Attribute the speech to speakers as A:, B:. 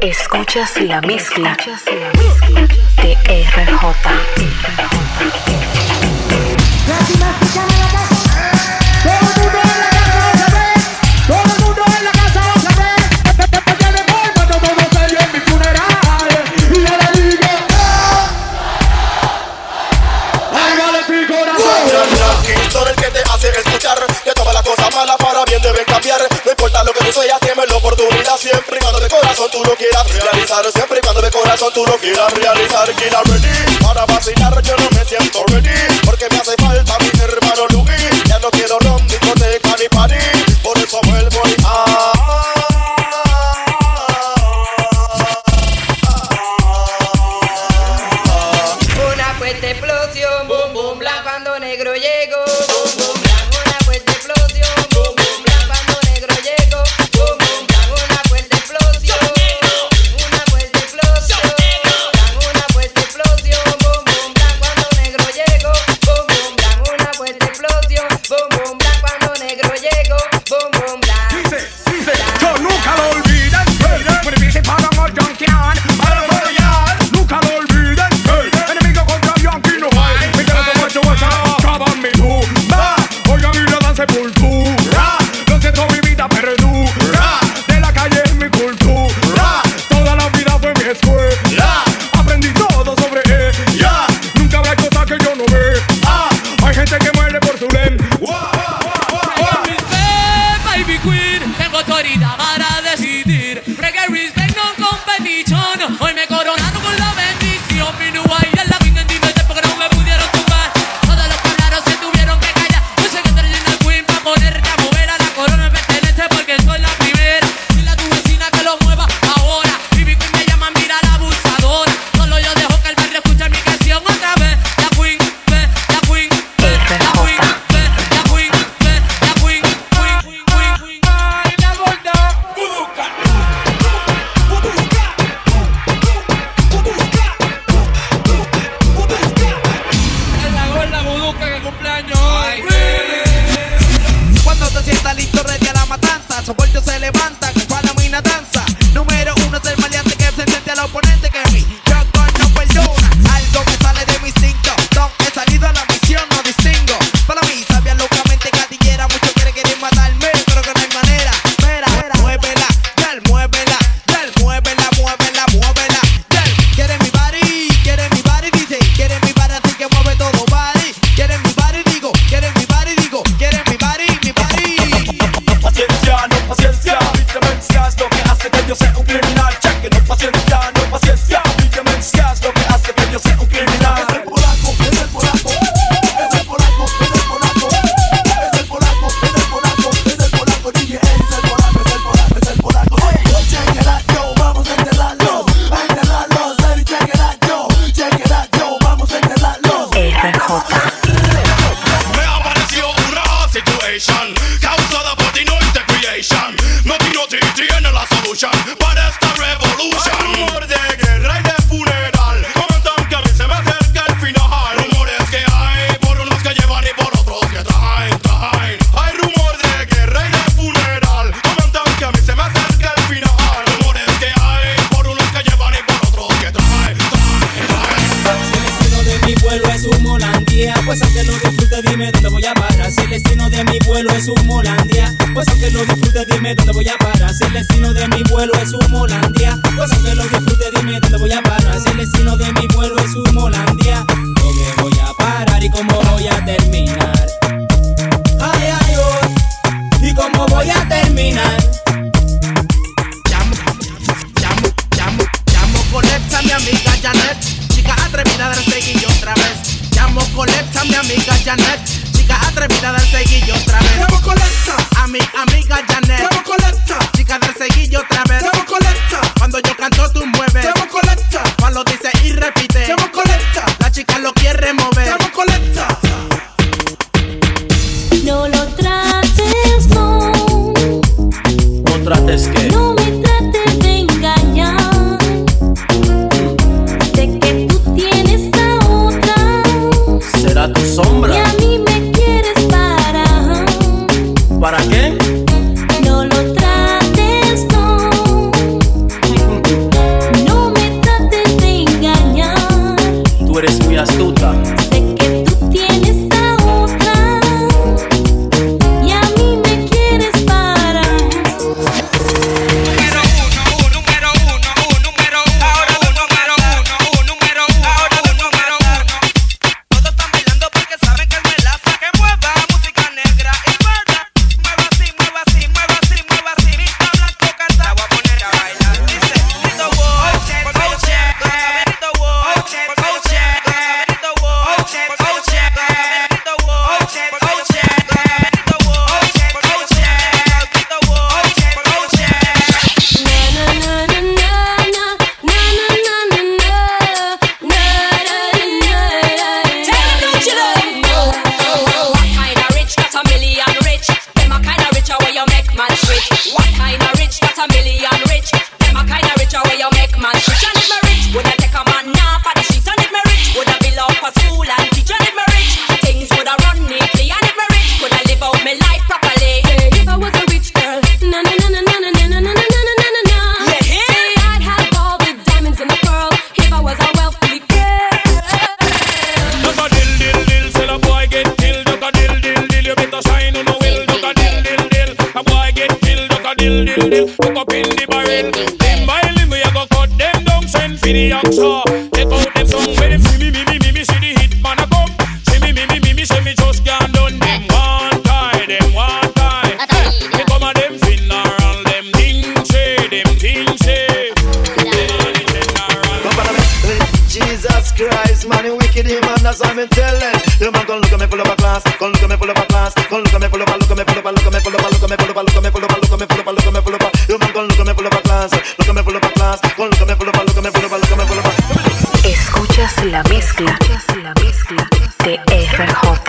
A: Escuchas la mezcla, la mezcla de RJ. RJ.
B: bum bum
C: bum bla
B: cuando
C: negro
B: llegó.
D: John, I'm
E: es un Molandía. Pues aunque lo disfrute, dime dónde voy a parar. Si el destino de mi vuelo es un Molandía. Pues aunque lo disfrute, dime dónde voy a parar. Si el destino de mi vuelo es un Molandía. Pues aunque lo disfrute, dime dónde voy a parar. Si el destino de mi vuelo es un Molandía. ¿Dónde voy a parar y cómo voy a terminar? Ay, ay, oh. ¿Y cómo voy a terminar?
F: Llamo, llamo, llamo, llamo, conéctame, amiga Janet. Chica atrevida de seguir colecta, mi amiga Janet. Chica atrevida del seguillo otra vez. Colecta. A mi amiga Janet. Colecta. Chica del seguillo otra vez. Colecta. Cuando yo canto tu
D: dill. Hook up in the barrel. Limb by we a go cut them down. Send for the oxa.
G: Christ, man, you a class, gon' look me full of a class, gon' look at me full of a, look at me full of a, look at me full of a, look at me full of a, look at me full of a.
A: Escuchas la mezcla, la mezcla de.